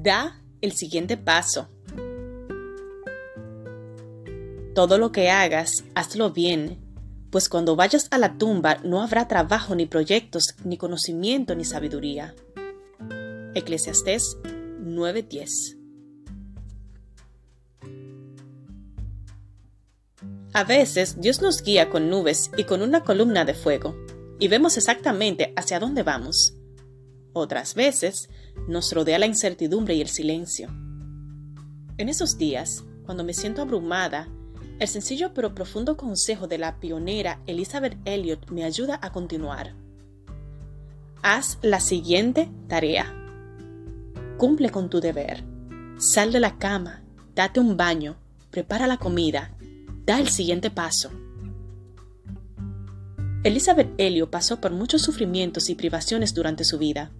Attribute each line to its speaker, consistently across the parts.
Speaker 1: Da el siguiente paso. Todo lo que hagas, hazlo bien, pues cuando vayas a la tumba no habrá trabajo ni proyectos, ni conocimiento ni sabiduría. Eclesiastés 9:10 A veces Dios nos guía con nubes y con una columna de fuego, y vemos exactamente hacia dónde vamos. Otras veces nos rodea la incertidumbre y el silencio. En esos días, cuando me siento abrumada, el sencillo pero profundo consejo de la pionera Elizabeth Elliot me ayuda a continuar. Haz la siguiente tarea. Cumple con tu deber. Sal de la cama, date un baño, prepara la comida, da el siguiente paso. Elizabeth Elliot pasó por muchos sufrimientos y privaciones durante su vida.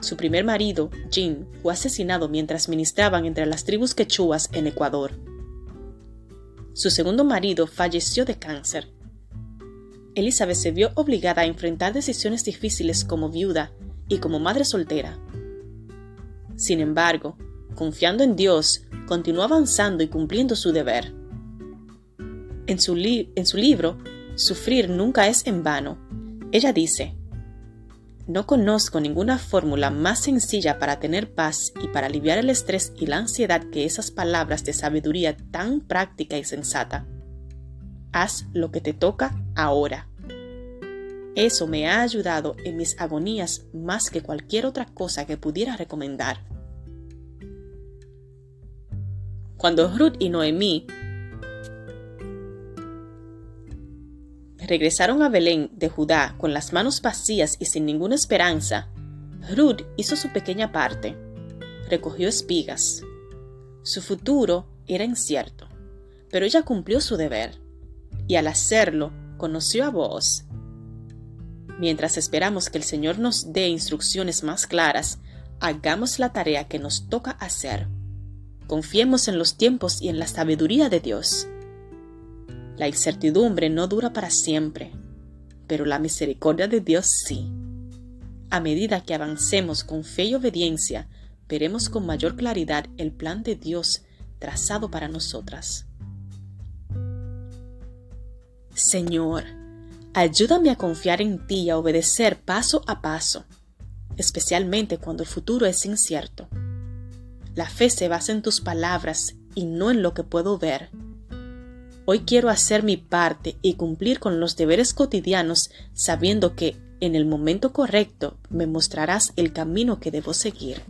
Speaker 1: Su primer marido, Jim, fue asesinado mientras ministraban entre las tribus quechuas en Ecuador. Su segundo marido falleció de cáncer. Elizabeth se vio obligada a enfrentar decisiones difíciles como viuda y como madre soltera. Sin embargo, confiando en Dios, continuó avanzando y cumpliendo su deber. En su, en su libro, Sufrir nunca es en vano, ella dice, no conozco ninguna fórmula más sencilla para tener paz y para aliviar el estrés y la ansiedad que esas palabras de sabiduría tan práctica y sensata. Haz lo que te toca ahora. Eso me ha ayudado en mis agonías más que cualquier otra cosa que pudiera recomendar. Cuando Ruth y Noemí regresaron a Belén de Judá con las manos vacías y sin ninguna esperanza, Ruth hizo su pequeña parte. Recogió espigas. Su futuro era incierto, pero ella cumplió su deber, y al hacerlo conoció a vos. Mientras esperamos que el Señor nos dé instrucciones más claras, hagamos la tarea que nos toca hacer. Confiemos en los tiempos y en la sabiduría de Dios. La incertidumbre no dura para siempre, pero la misericordia de Dios sí. A medida que avancemos con fe y obediencia, veremos con mayor claridad el plan de Dios trazado para nosotras. Señor, ayúdame a confiar en ti y a obedecer paso a paso, especialmente cuando el futuro es incierto. La fe se basa en tus palabras y no en lo que puedo ver. Hoy quiero hacer mi parte y cumplir con los deberes cotidianos sabiendo que en el momento correcto me mostrarás el camino que debo seguir.